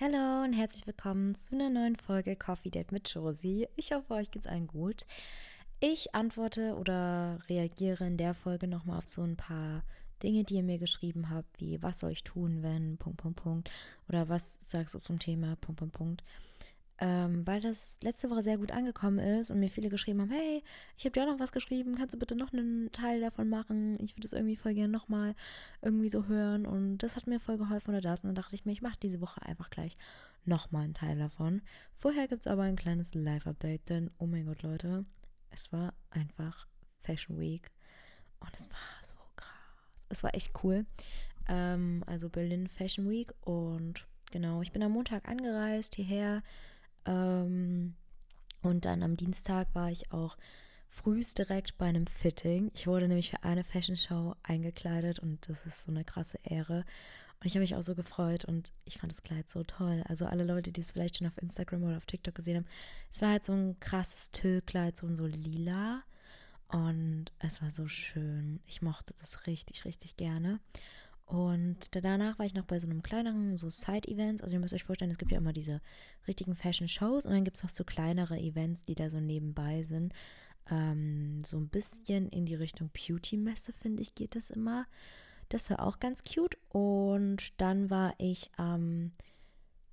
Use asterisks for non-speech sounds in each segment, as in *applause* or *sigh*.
Hallo und herzlich willkommen zu einer neuen Folge Coffee Date mit Josie. Ich hoffe, euch geht's allen gut. Ich antworte oder reagiere in der Folge nochmal auf so ein paar Dinge, die ihr mir geschrieben habt, wie was soll ich tun, wenn, Punkt, Punkt, Punkt, oder was sagst du zum Thema, Punkt, Punkt, Punkt ähm, weil das letzte Woche sehr gut angekommen ist und mir viele geschrieben haben, hey, ich habe dir auch noch was geschrieben, kannst du bitte noch einen Teil davon machen? Ich würde es irgendwie voll gerne nochmal irgendwie so hören und das hat mir voll geholfen oder das und dann dachte ich mir, ich mache diese Woche einfach gleich nochmal einen Teil davon. Vorher gibt es aber ein kleines Live-Update, denn oh mein Gott, Leute, es war einfach Fashion Week und es war so krass. Es war echt cool. Ähm, also Berlin Fashion Week und genau, ich bin am Montag angereist hierher ähm, und dann am Dienstag war ich auch frühst direkt bei einem Fitting. Ich wurde nämlich für eine Fashion Show eingekleidet und das ist so eine krasse Ehre. Und ich habe mich auch so gefreut und ich fand das Kleid so toll. Also alle Leute, die es vielleicht schon auf Instagram oder auf TikTok gesehen haben, es war halt so ein krasses Tüllkleid, so, so lila. Und es war so schön. Ich mochte das richtig, richtig gerne. Und danach war ich noch bei so einem kleineren, so Side-Events. Also ihr müsst euch vorstellen, es gibt ja immer diese richtigen Fashion-Shows und dann gibt es noch so kleinere Events, die da so nebenbei sind. Ähm, so ein bisschen in die Richtung Beauty-Messe, finde ich, geht das immer. Das war auch ganz cute. Und dann war ich am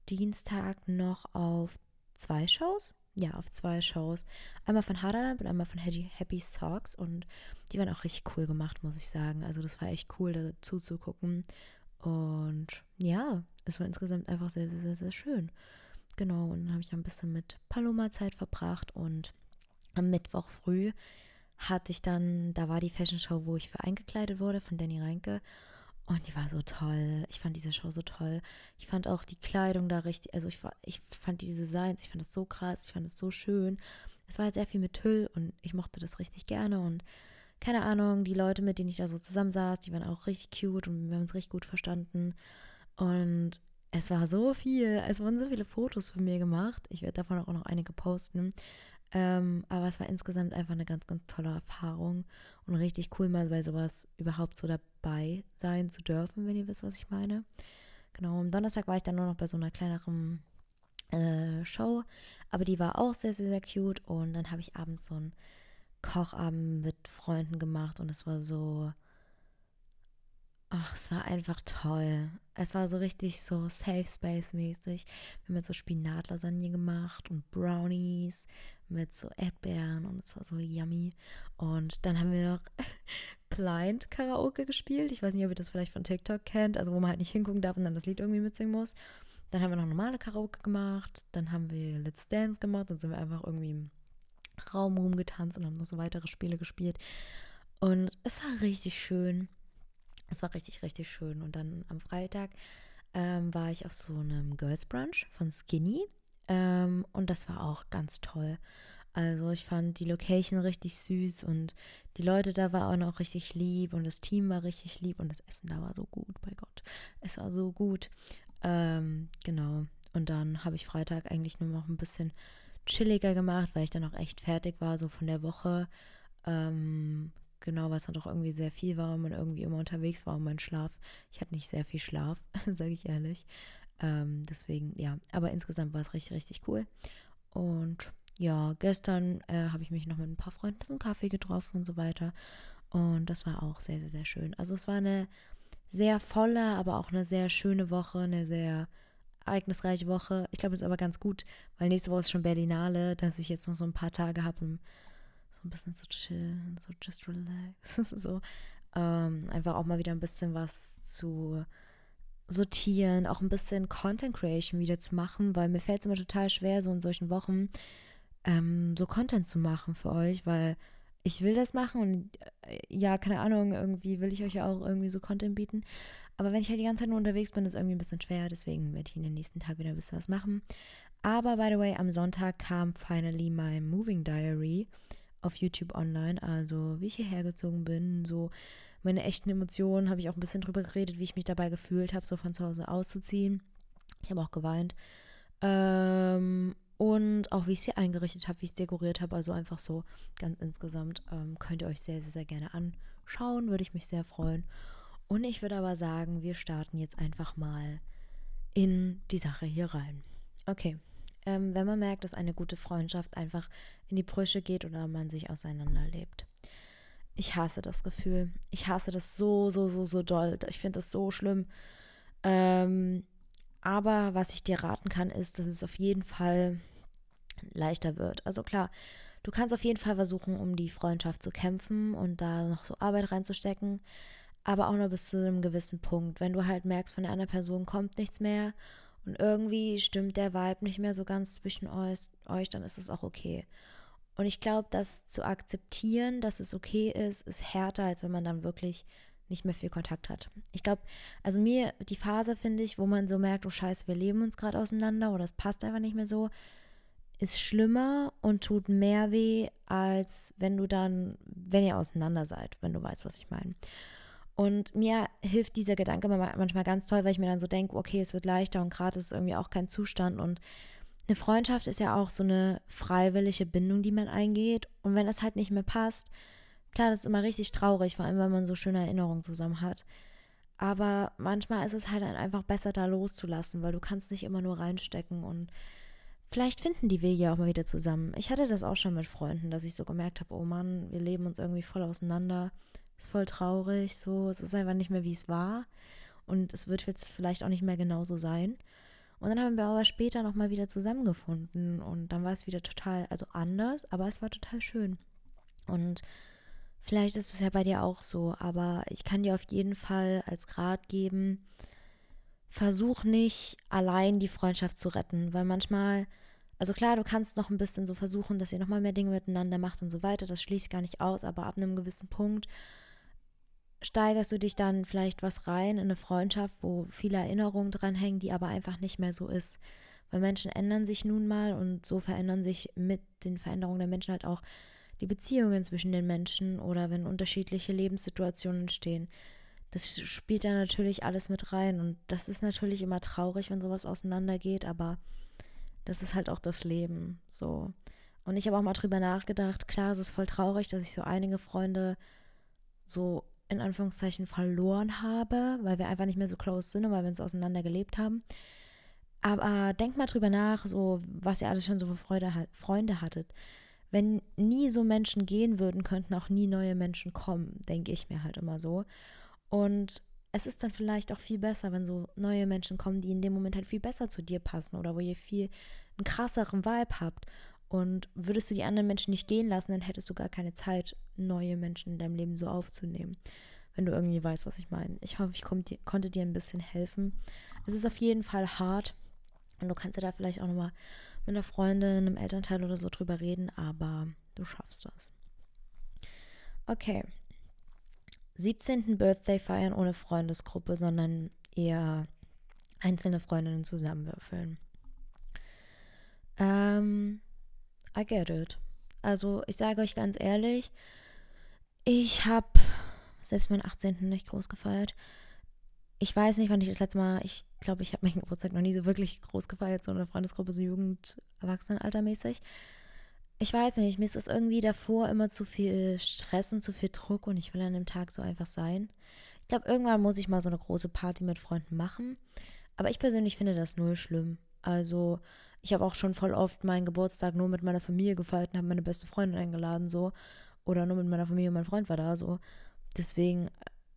Dienstag noch auf zwei Shows ja, auf zwei Shows. Einmal von Harderlamp und einmal von Happy, Socks. Und die waren auch richtig cool gemacht, muss ich sagen. Also das war echt cool, da zuzugucken. Und ja, es war insgesamt einfach sehr, sehr, sehr, sehr schön. Genau, und dann habe ich ein bisschen mit Paloma Zeit verbracht. Und am Mittwoch früh hatte ich dann, da war die Fashion Show, wo ich für eingekleidet wurde von Danny Reinke. Und die war so toll. Ich fand diese Show so toll. Ich fand auch die Kleidung da richtig, also ich, ich fand die Designs, ich fand das so krass, ich fand das so schön. Es war halt sehr viel mit Tüll und ich mochte das richtig gerne und keine Ahnung, die Leute, mit denen ich da so zusammensaß, die waren auch richtig cute und wir haben uns richtig gut verstanden. Und es war so viel, es wurden so viele Fotos von mir gemacht. Ich werde davon auch noch einige posten. Ähm, aber es war insgesamt einfach eine ganz, ganz tolle Erfahrung und richtig cool, mal bei sowas überhaupt so dabei sein zu dürfen, wenn ihr wisst, was ich meine. Genau, am Donnerstag war ich dann nur noch bei so einer kleineren äh, Show, aber die war auch sehr, sehr, sehr cute und dann habe ich abends so einen Kochabend mit Freunden gemacht und es war so, ach, es war einfach toll. Es war so richtig so Safe Space mäßig. Wir haben jetzt so Spinatlasagne gemacht und Brownies mit so Erdbeeren und es war so yummy. Und dann haben wir noch *laughs* Blind Karaoke gespielt. Ich weiß nicht, ob ihr das vielleicht von TikTok kennt, also wo man halt nicht hingucken darf und dann das Lied irgendwie mitsingen muss. Dann haben wir noch normale Karaoke gemacht. Dann haben wir Let's Dance gemacht. Dann sind wir einfach irgendwie im Raum rumgetanzt und haben noch so weitere Spiele gespielt. Und es war richtig schön. Es war richtig, richtig schön. Und dann am Freitag ähm, war ich auf so einem Girls Brunch von Skinny. Ähm, und das war auch ganz toll. Also ich fand die Location richtig süß und die Leute da waren auch richtig lieb und das Team war richtig lieb und das Essen da war so gut, bei Gott. Es war so gut. Ähm, genau. Und dann habe ich Freitag eigentlich nur noch ein bisschen chilliger gemacht, weil ich dann auch echt fertig war, so von der Woche. Ähm, genau, es dann doch irgendwie sehr viel war und man irgendwie immer unterwegs war und mein Schlaf. Ich hatte nicht sehr viel Schlaf, *laughs* sage ich ehrlich. Ähm, deswegen, ja, aber insgesamt war es richtig, richtig cool. Und ja, gestern äh, habe ich mich noch mit ein paar Freunden zum Kaffee getroffen und so weiter. Und das war auch sehr, sehr, sehr schön. Also es war eine sehr volle, aber auch eine sehr schöne Woche, eine sehr ereignisreiche Woche. Ich glaube, es ist aber ganz gut, weil nächste Woche ist schon Berlinale, dass ich jetzt noch so ein paar Tage habe, um so ein bisschen zu chillen, so just relax. *laughs* so ähm, einfach auch mal wieder ein bisschen was zu sortieren, auch ein bisschen Content Creation wieder zu machen, weil mir fällt es immer total schwer, so in solchen Wochen ähm, so Content zu machen für euch, weil ich will das machen und äh, ja, keine Ahnung, irgendwie will ich euch ja auch irgendwie so Content bieten. Aber wenn ich halt die ganze Zeit nur unterwegs bin, ist irgendwie ein bisschen schwer. Deswegen werde ich in den nächsten Tagen wieder ein bisschen was machen. Aber by the way, am Sonntag kam finally mein Moving Diary auf YouTube online. Also wie ich hierher gezogen bin, so meine echten Emotionen, habe ich auch ein bisschen drüber geredet, wie ich mich dabei gefühlt habe, so von zu Hause auszuziehen. Ich habe auch geweint. Ähm, und auch wie ich sie eingerichtet habe, wie ich es dekoriert habe. Also einfach so ganz insgesamt ähm, könnt ihr euch sehr, sehr, sehr gerne anschauen. Würde ich mich sehr freuen. Und ich würde aber sagen, wir starten jetzt einfach mal in die Sache hier rein. Okay, ähm, wenn man merkt, dass eine gute Freundschaft einfach in die Brüche geht oder man sich auseinanderlebt. Ich hasse das Gefühl. Ich hasse das so, so, so, so doll. Ich finde das so schlimm. Ähm, aber was ich dir raten kann, ist, dass es auf jeden Fall leichter wird. Also klar, du kannst auf jeden Fall versuchen, um die Freundschaft zu kämpfen und da noch so Arbeit reinzustecken, aber auch nur bis zu einem gewissen Punkt. Wenn du halt merkst, von der anderen Person kommt nichts mehr und irgendwie stimmt der Vibe nicht mehr so ganz zwischen euch, euch dann ist es auch okay. Und ich glaube, das zu akzeptieren, dass es okay ist, ist härter, als wenn man dann wirklich nicht mehr viel Kontakt hat. Ich glaube, also mir, die Phase finde ich, wo man so merkt, oh scheiße, wir leben uns gerade auseinander oder es passt einfach nicht mehr so, ist schlimmer und tut mehr weh, als wenn du dann, wenn ihr auseinander seid, wenn du weißt, was ich meine. Und mir hilft dieser Gedanke manchmal ganz toll, weil ich mir dann so denke, okay, es wird leichter und gerade ist irgendwie auch kein Zustand. Und eine Freundschaft ist ja auch so eine freiwillige Bindung, die man eingeht. Und wenn es halt nicht mehr passt, klar, das ist immer richtig traurig, vor allem, wenn man so schöne Erinnerungen zusammen hat. Aber manchmal ist es halt einfach besser, da loszulassen, weil du kannst nicht immer nur reinstecken und vielleicht finden die Wege auch mal wieder zusammen. Ich hatte das auch schon mit Freunden, dass ich so gemerkt habe, oh Mann, wir leben uns irgendwie voll auseinander. Ist voll traurig, so, es ist einfach nicht mehr, wie es war. Und es wird jetzt vielleicht auch nicht mehr genauso sein. Und dann haben wir aber später nochmal wieder zusammengefunden und dann war es wieder total, also anders, aber es war total schön. Und vielleicht ist es ja bei dir auch so, aber ich kann dir auf jeden Fall als Rat geben, versuch nicht allein die Freundschaft zu retten, weil manchmal, also klar, du kannst noch ein bisschen so versuchen, dass ihr nochmal mehr Dinge miteinander macht und so weiter, das schließt gar nicht aus, aber ab einem gewissen Punkt steigerst du dich dann vielleicht was rein in eine Freundschaft, wo viele Erinnerungen dranhängen, die aber einfach nicht mehr so ist. Weil Menschen ändern sich nun mal und so verändern sich mit den Veränderungen der Menschen halt auch die Beziehungen zwischen den Menschen oder wenn unterschiedliche Lebenssituationen entstehen. Das spielt da natürlich alles mit rein und das ist natürlich immer traurig, wenn sowas auseinandergeht, aber das ist halt auch das Leben so. Und ich habe auch mal drüber nachgedacht, klar, es ist voll traurig, dass ich so einige Freunde so in Anführungszeichen verloren habe, weil wir einfach nicht mehr so close sind und weil wir uns auseinander gelebt haben. Aber denkt mal drüber nach, so was ihr alles schon so für Freude, Freunde hattet. Wenn nie so Menschen gehen würden, könnten auch nie neue Menschen kommen, denke ich mir halt immer so. Und es ist dann vielleicht auch viel besser, wenn so neue Menschen kommen, die in dem Moment halt viel besser zu dir passen oder wo ihr viel einen krasseren Vibe habt. Und würdest du die anderen Menschen nicht gehen lassen, dann hättest du gar keine Zeit, neue Menschen in deinem Leben so aufzunehmen. Wenn du irgendwie weißt, was ich meine. Ich hoffe, ich konnte dir ein bisschen helfen. Es ist auf jeden Fall hart. Und du kannst ja da vielleicht auch nochmal mit einer Freundin, einem Elternteil oder so drüber reden, aber du schaffst das. Okay. 17. Birthday feiern ohne Freundesgruppe, sondern eher einzelne Freundinnen zusammenwürfeln. Ähm, I get it. Also ich sage euch ganz ehrlich, ich habe selbst meinen 18. nicht groß gefeiert. Ich weiß nicht, wann ich das letzte Mal, ich glaube, ich habe meinen Geburtstag noch nie so wirklich groß gefeiert, so eine Freundesgruppe, so Jugend-, Erwachsenenaltermäßig. Ich weiß nicht, mir ist es irgendwie davor immer zu viel Stress und zu viel Druck und ich will an dem Tag so einfach sein. Ich glaube, irgendwann muss ich mal so eine große Party mit Freunden machen. Aber ich persönlich finde das null schlimm. Also, ich habe auch schon voll oft meinen Geburtstag nur mit meiner Familie gefeiert und habe meine beste Freundin eingeladen, so. Oder nur mit meiner Familie und mein Freund war da, so. Deswegen,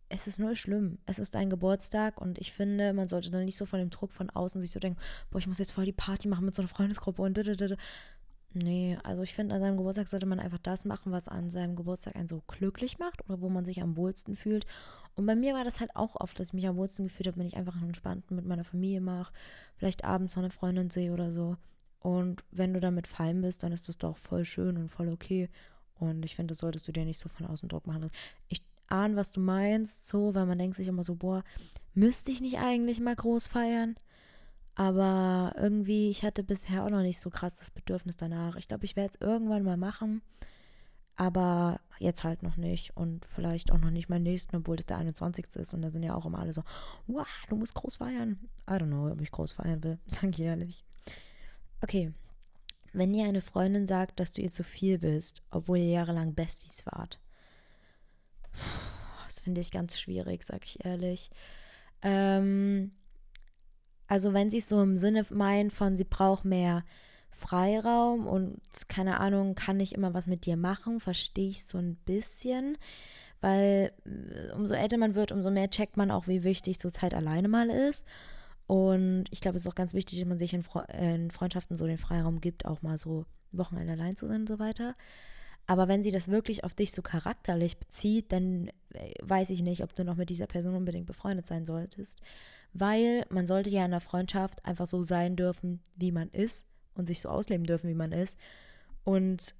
es ist nur schlimm. Es ist ein Geburtstag und ich finde, man sollte dann nicht so von dem Druck von außen sich so denken, boah, ich muss jetzt voll die Party machen mit so einer Freundesgruppe und didididi. Nee, also ich finde, an seinem Geburtstag sollte man einfach das machen, was an seinem Geburtstag einen so glücklich macht oder wo man sich am wohlsten fühlt. Und bei mir war das halt auch oft, dass ich mich am wohlsten gefühlt habe, wenn ich einfach einen entspannten mit meiner Familie mache, vielleicht abends noch eine Freundin sehe oder so. Und wenn du damit fein bist, dann ist das doch voll schön und voll okay. Und ich finde, das solltest du dir nicht so von außen Druck machen. Ich ahne, was du meinst, so, weil man denkt sich immer so, boah, müsste ich nicht eigentlich mal groß feiern? Aber irgendwie, ich hatte bisher auch noch nicht so krass das Bedürfnis danach. Ich glaube, ich werde es irgendwann mal machen. Aber jetzt halt noch nicht. Und vielleicht auch noch nicht meinen nächsten, obwohl das der 21. ist. Und da sind ja auch immer alle so, wow, du musst groß feiern. I don't know, ob ich groß feiern will. *laughs* Sag ich ehrlich. Okay. Wenn dir eine Freundin sagt, dass du ihr zu viel bist, obwohl ihr jahrelang Besties wart. Das finde ich ganz schwierig, sag ich ehrlich. Ähm, Also wenn sie es so im Sinne meint von, sie braucht mehr Freiraum und keine Ahnung, kann nicht immer was mit dir machen, verstehe ich so ein bisschen. Weil äh, umso älter man wird, umso mehr checkt man auch, wie wichtig so Zeit alleine mal ist. Und ich glaube, es ist auch ganz wichtig, dass man sich in, Fre in Freundschaften so den Freiraum gibt, auch mal so Wochenende allein zu sein und so weiter. Aber wenn sie das wirklich auf dich so charakterlich bezieht, dann äh, weiß ich nicht, ob du noch mit dieser Person unbedingt befreundet sein solltest. Weil man sollte ja in der Freundschaft einfach so sein dürfen, wie man ist und sich so ausleben dürfen, wie man ist. Und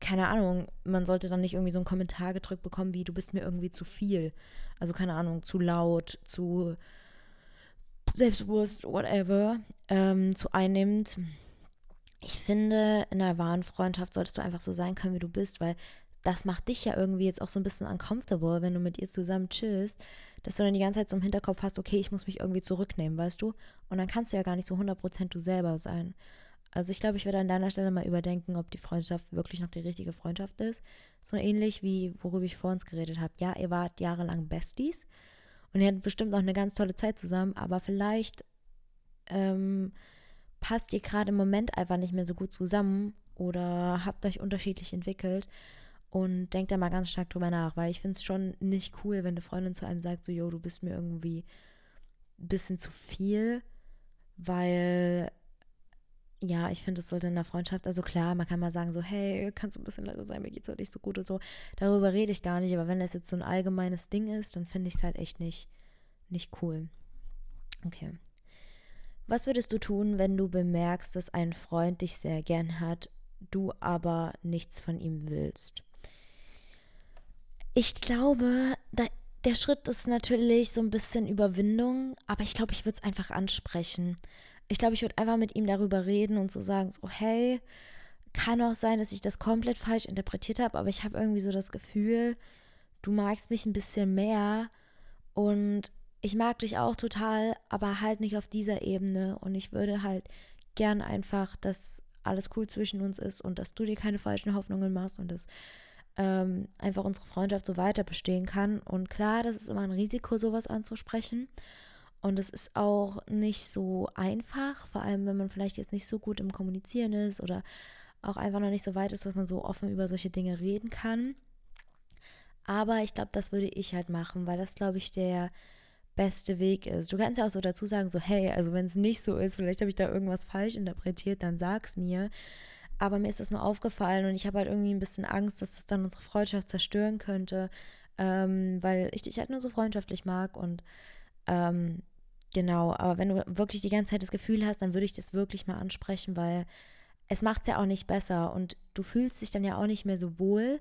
keine Ahnung, man sollte dann nicht irgendwie so einen Kommentar gedrückt bekommen, wie du bist mir irgendwie zu viel. Also keine Ahnung, zu laut, zu selbstbewusst, whatever, ähm, zu einnehmend. Ich finde, in einer wahren Freundschaft solltest du einfach so sein können, wie du bist, weil das macht dich ja irgendwie jetzt auch so ein bisschen uncomfortable, wenn du mit ihr zusammen chillst, dass du dann die ganze Zeit so im Hinterkopf hast, okay, ich muss mich irgendwie zurücknehmen, weißt du? Und dann kannst du ja gar nicht so 100% du selber sein. Also ich glaube, ich würde an deiner Stelle mal überdenken, ob die Freundschaft wirklich noch die richtige Freundschaft ist. So ähnlich wie worüber ich vor uns geredet habe. Ja, ihr wart jahrelang Besties und ihr hattet bestimmt auch eine ganz tolle Zeit zusammen, aber vielleicht ähm, passt ihr gerade im Moment einfach nicht mehr so gut zusammen oder habt euch unterschiedlich entwickelt und denkt da mal ganz stark drüber nach, weil ich finde es schon nicht cool, wenn eine Freundin zu einem sagt, so, yo, du bist mir irgendwie ein bisschen zu viel, weil ja, ich finde, es sollte in der Freundschaft, also klar, man kann mal sagen, so, hey, kannst du ein bisschen leiser sein, mir geht's heute nicht so gut und so. Darüber rede ich gar nicht, aber wenn das jetzt so ein allgemeines Ding ist, dann finde ich es halt echt nicht, nicht cool. Okay. Was würdest du tun, wenn du bemerkst, dass ein Freund dich sehr gern hat, du aber nichts von ihm willst? Ich glaube, da, der Schritt ist natürlich so ein bisschen Überwindung, aber ich glaube, ich würde es einfach ansprechen ich glaube, ich würde einfach mit ihm darüber reden und so sagen, so, hey, kann auch sein, dass ich das komplett falsch interpretiert habe, aber ich habe irgendwie so das Gefühl, du magst mich ein bisschen mehr und ich mag dich auch total, aber halt nicht auf dieser Ebene und ich würde halt gern einfach, dass alles cool zwischen uns ist und dass du dir keine falschen Hoffnungen machst und dass ähm, einfach unsere Freundschaft so weiter bestehen kann. Und klar, das ist immer ein Risiko, sowas anzusprechen. Und es ist auch nicht so einfach, vor allem wenn man vielleicht jetzt nicht so gut im Kommunizieren ist oder auch einfach noch nicht so weit ist, dass man so offen über solche Dinge reden kann. Aber ich glaube, das würde ich halt machen, weil das, glaube ich, der beste Weg ist. Du kannst ja auch so dazu sagen, so, hey, also wenn es nicht so ist, vielleicht habe ich da irgendwas falsch interpretiert, dann sag's mir. Aber mir ist das nur aufgefallen und ich habe halt irgendwie ein bisschen Angst, dass das dann unsere Freundschaft zerstören könnte, ähm, weil ich dich halt nur so freundschaftlich mag und ähm, genau, aber wenn du wirklich die ganze Zeit das Gefühl hast, dann würde ich das wirklich mal ansprechen, weil es macht es ja auch nicht besser und du fühlst dich dann ja auch nicht mehr so wohl,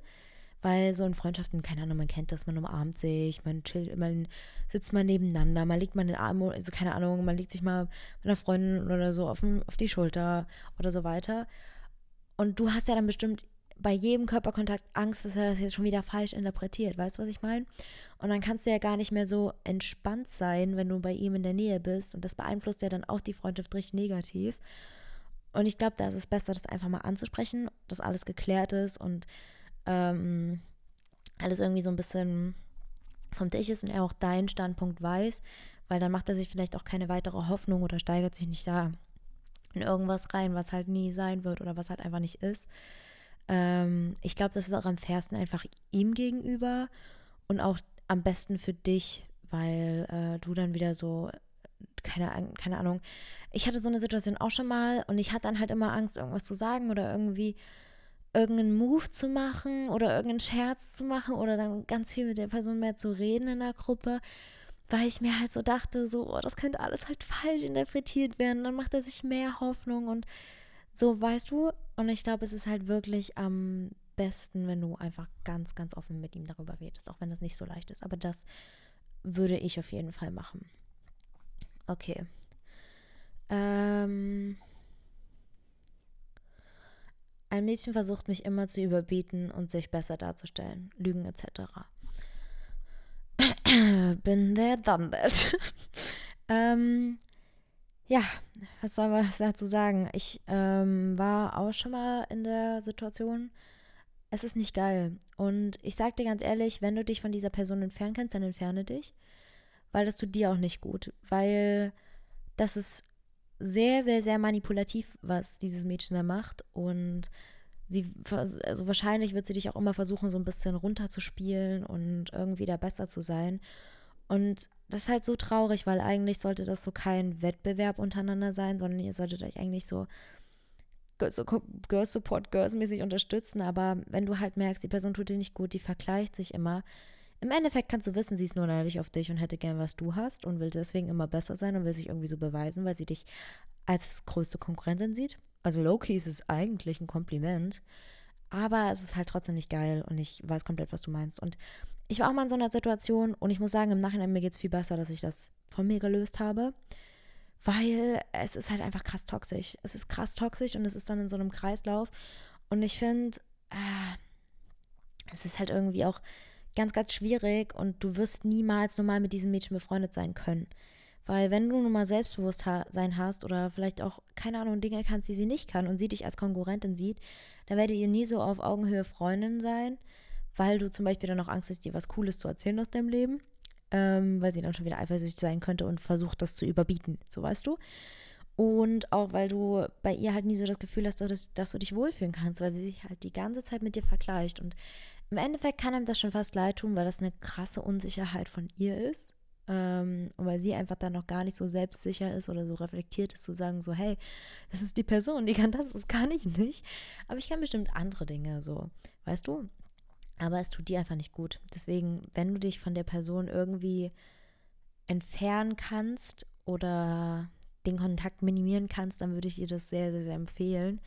weil so in Freundschaften, keine Ahnung, man kennt das, man umarmt sich, man chillt, man sitzt mal nebeneinander, man legt mal den Arm, also keine Ahnung, man legt sich mal mit einer Freundin oder so auf, auf die Schulter oder so weiter. Und du hast ja dann bestimmt bei jedem Körperkontakt Angst, dass er das jetzt schon wieder falsch interpretiert. Weißt du, was ich meine? Und dann kannst du ja gar nicht mehr so entspannt sein, wenn du bei ihm in der Nähe bist. Und das beeinflusst ja dann auch die Freundschaft richtig negativ. Und ich glaube, da ist es besser, das einfach mal anzusprechen, dass alles geklärt ist und ähm, alles irgendwie so ein bisschen vom Tisch ist und er auch deinen Standpunkt weiß, weil dann macht er sich vielleicht auch keine weitere Hoffnung oder steigert sich nicht da in irgendwas rein, was halt nie sein wird oder was halt einfach nicht ist. Ähm, ich glaube, das ist auch am fairsten einfach ihm gegenüber und auch am besten für dich, weil äh, du dann wieder so, keine, keine Ahnung, ich hatte so eine Situation auch schon mal und ich hatte dann halt immer Angst, irgendwas zu sagen oder irgendwie irgendeinen Move zu machen oder irgendeinen Scherz zu machen oder dann ganz viel mit der Person mehr zu reden in der Gruppe, weil ich mir halt so dachte, so, oh, das könnte alles halt falsch interpretiert werden. Dann macht er sich mehr Hoffnung und so, weißt du? Und ich glaube, es ist halt wirklich am besten, wenn du einfach ganz, ganz offen mit ihm darüber redest, auch wenn das nicht so leicht ist. Aber das würde ich auf jeden Fall machen. Okay. Ähm. Ein Mädchen versucht mich immer zu überbieten und sich besser darzustellen. Lügen etc. *clears throat* Bin there, done that. ähm, ja, was soll man *laughs* dazu sagen? Ich ähm, war auch schon mal in der Situation, es ist nicht geil. Und ich sag dir ganz ehrlich, wenn du dich von dieser Person entfernen kannst, dann entferne dich. Weil das tut dir auch nicht gut. Weil das ist sehr, sehr, sehr manipulativ, was dieses Mädchen da macht. Und sie, also wahrscheinlich wird sie dich auch immer versuchen, so ein bisschen runterzuspielen und irgendwie da besser zu sein. Und das ist halt so traurig, weil eigentlich sollte das so kein Wettbewerb untereinander sein, sondern ihr solltet euch eigentlich so Girls Support Girls mäßig unterstützen. Aber wenn du halt merkst, die Person tut dir nicht gut, die vergleicht sich immer. Im Endeffekt kannst du wissen, sie ist nur neidisch auf dich und hätte gern, was du hast und will deswegen immer besser sein und will sich irgendwie so beweisen, weil sie dich als größte Konkurrentin sieht. Also Loki ist es eigentlich ein Kompliment. Aber es ist halt trotzdem nicht geil und ich weiß komplett, was du meinst. Und ich war auch mal in so einer Situation und ich muss sagen, im Nachhinein mir geht es viel besser, dass ich das von mir gelöst habe. Weil es ist halt einfach krass toxisch. Es ist krass toxisch und es ist dann in so einem Kreislauf. Und ich finde, äh, es ist halt irgendwie auch ganz, ganz schwierig und du wirst niemals normal mit diesem Mädchen befreundet sein können. Weil wenn du nun mal Selbstbewusstsein hast oder vielleicht auch, keine Ahnung, Dinge kannst, die sie nicht kann und sie dich als Konkurrentin sieht, dann werdet ihr nie so auf Augenhöhe Freundin sein, weil du zum Beispiel dann auch Angst hast, dir was Cooles zu erzählen aus deinem Leben, ähm, weil sie dann schon wieder eifersüchtig sein könnte und versucht, das zu überbieten, so weißt du. Und auch, weil du bei ihr halt nie so das Gefühl hast, dass, dass du dich wohlfühlen kannst, weil sie sich halt die ganze Zeit mit dir vergleicht. Und im Endeffekt kann einem das schon fast leid tun, weil das eine krasse Unsicherheit von ihr ist. Ähm, und weil sie einfach dann noch gar nicht so selbstsicher ist oder so reflektiert ist, zu sagen, so, hey, das ist die Person, die kann das, das kann ich nicht. Aber ich kann bestimmt andere Dinge, so, weißt du? Aber es tut dir einfach nicht gut. Deswegen, wenn du dich von der Person irgendwie entfernen kannst oder den Kontakt minimieren kannst, dann würde ich dir das sehr, sehr, sehr empfehlen,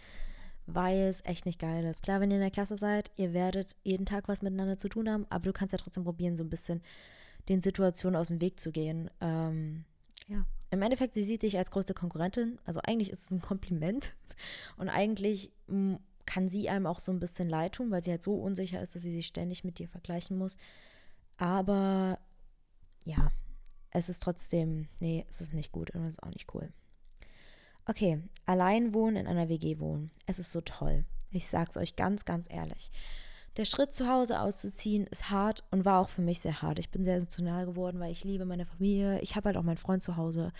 weil es echt nicht geil ist. Klar, wenn ihr in der Klasse seid, ihr werdet jeden Tag was miteinander zu tun haben, aber du kannst ja trotzdem probieren, so ein bisschen den Situationen aus dem Weg zu gehen. Ähm, ja. Im Endeffekt, sie sieht dich als größte Konkurrentin. Also eigentlich ist es ein Kompliment. Und eigentlich kann sie einem auch so ein bisschen leid tun, weil sie halt so unsicher ist, dass sie sich ständig mit dir vergleichen muss. Aber ja, es ist trotzdem, nee, es ist nicht gut und es ist auch nicht cool. Okay, allein wohnen in einer WG wohnen. Es ist so toll. Ich sag's euch ganz, ganz ehrlich. Der Schritt zu Hause auszuziehen ist hart und war auch für mich sehr hart. Ich bin sehr emotional geworden, weil ich liebe meine Familie. Ich habe halt auch meinen Freund zu Hause.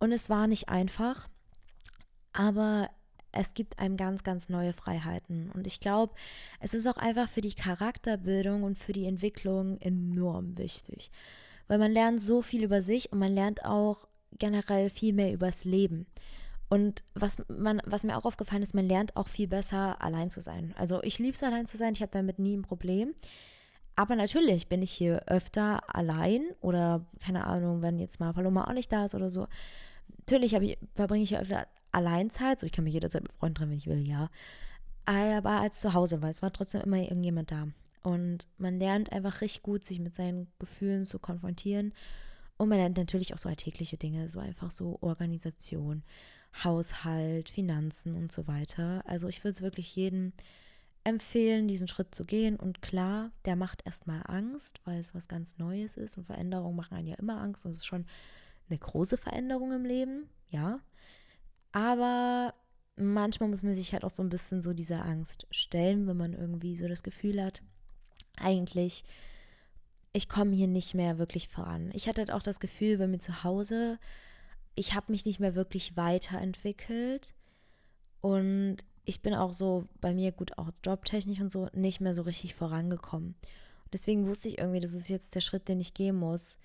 Und es war nicht einfach, aber es gibt einem ganz, ganz neue Freiheiten. Und ich glaube, es ist auch einfach für die Charakterbildung und für die Entwicklung enorm wichtig. Weil man lernt so viel über sich und man lernt auch generell viel mehr übers Leben. Und was, man, was mir auch aufgefallen ist, man lernt auch viel besser, allein zu sein. Also ich liebe es, allein zu sein. Ich habe damit nie ein Problem. Aber natürlich bin ich hier öfter allein oder keine Ahnung, wenn jetzt mal Paloma auch nicht da ist oder so. Natürlich ich, verbringe ich öfter Alleinzeit. So, ich kann mich jederzeit mit Freunden treffen, wenn ich will, ja. Aber als zu Hause, weil es war trotzdem immer irgendjemand da. Und man lernt einfach richtig gut, sich mit seinen Gefühlen zu konfrontieren. Und man lernt natürlich auch so alltägliche Dinge, so einfach so Organisation. Haushalt, Finanzen und so weiter. Also ich würde es wirklich jedem empfehlen, diesen Schritt zu gehen. Und klar, der macht erstmal Angst, weil es was ganz Neues ist und Veränderungen machen einen ja immer Angst und es ist schon eine große Veränderung im Leben, ja. Aber manchmal muss man sich halt auch so ein bisschen so dieser Angst stellen, wenn man irgendwie so das Gefühl hat, eigentlich, ich komme hier nicht mehr wirklich voran. Ich hatte halt auch das Gefühl, wenn mir zu Hause ich habe mich nicht mehr wirklich weiterentwickelt und ich bin auch so bei mir gut auch jobtechnisch und so nicht mehr so richtig vorangekommen. deswegen wusste ich irgendwie, das ist jetzt der Schritt, den ich gehen muss.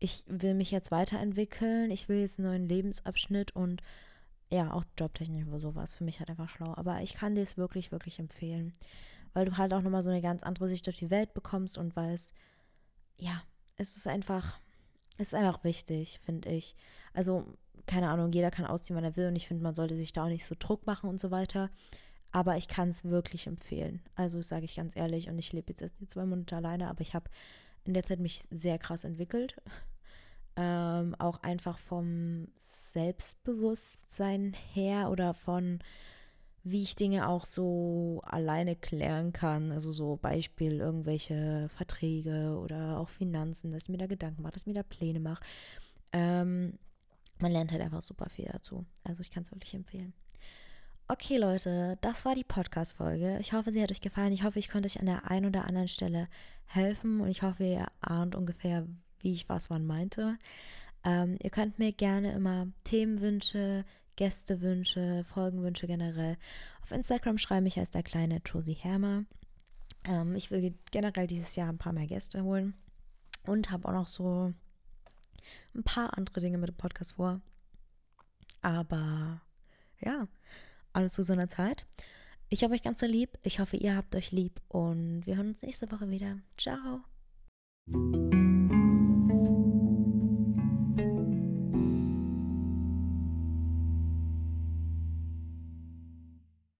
Ich will mich jetzt weiterentwickeln, ich will jetzt einen neuen Lebensabschnitt und ja, auch jobtechnisch oder sowas. Für mich halt einfach schlau. Aber ich kann dir es wirklich, wirklich empfehlen. Weil du halt auch nochmal so eine ganz andere Sicht auf die Welt bekommst und weil es, ja, es ist einfach, es ist einfach wichtig, finde ich. Also, keine Ahnung, jeder kann ausziehen, wann er will und ich finde, man sollte sich da auch nicht so Druck machen und so weiter. Aber ich kann es wirklich empfehlen. Also, sage ich ganz ehrlich und ich lebe jetzt erst zwei Monate alleine, aber ich habe in der Zeit mich sehr krass entwickelt. Ähm, auch einfach vom Selbstbewusstsein her oder von wie ich Dinge auch so alleine klären kann. Also so Beispiel irgendwelche Verträge oder auch Finanzen, dass ich mir da Gedanken mache, dass ich mir da Pläne mache. Ähm, man lernt halt einfach super viel dazu. Also ich kann es wirklich empfehlen. Okay, Leute, das war die Podcast-Folge. Ich hoffe, sie hat euch gefallen. Ich hoffe, ich konnte euch an der einen oder anderen Stelle helfen und ich hoffe, ihr ahnt ungefähr, wie ich was wann meinte. Ähm, ihr könnt mir gerne immer Themenwünsche, Gästewünsche, Folgenwünsche generell auf Instagram schreiben. Ich heiße der kleine Josie Hermer. Ähm, ich will generell dieses Jahr ein paar mehr Gäste holen und habe auch noch so ein paar andere Dinge mit dem Podcast vor. Aber ja, alles zu seiner Zeit. Ich habe euch ganz so lieb. Ich hoffe, ihr habt euch lieb und wir hören uns nächste Woche wieder. Ciao.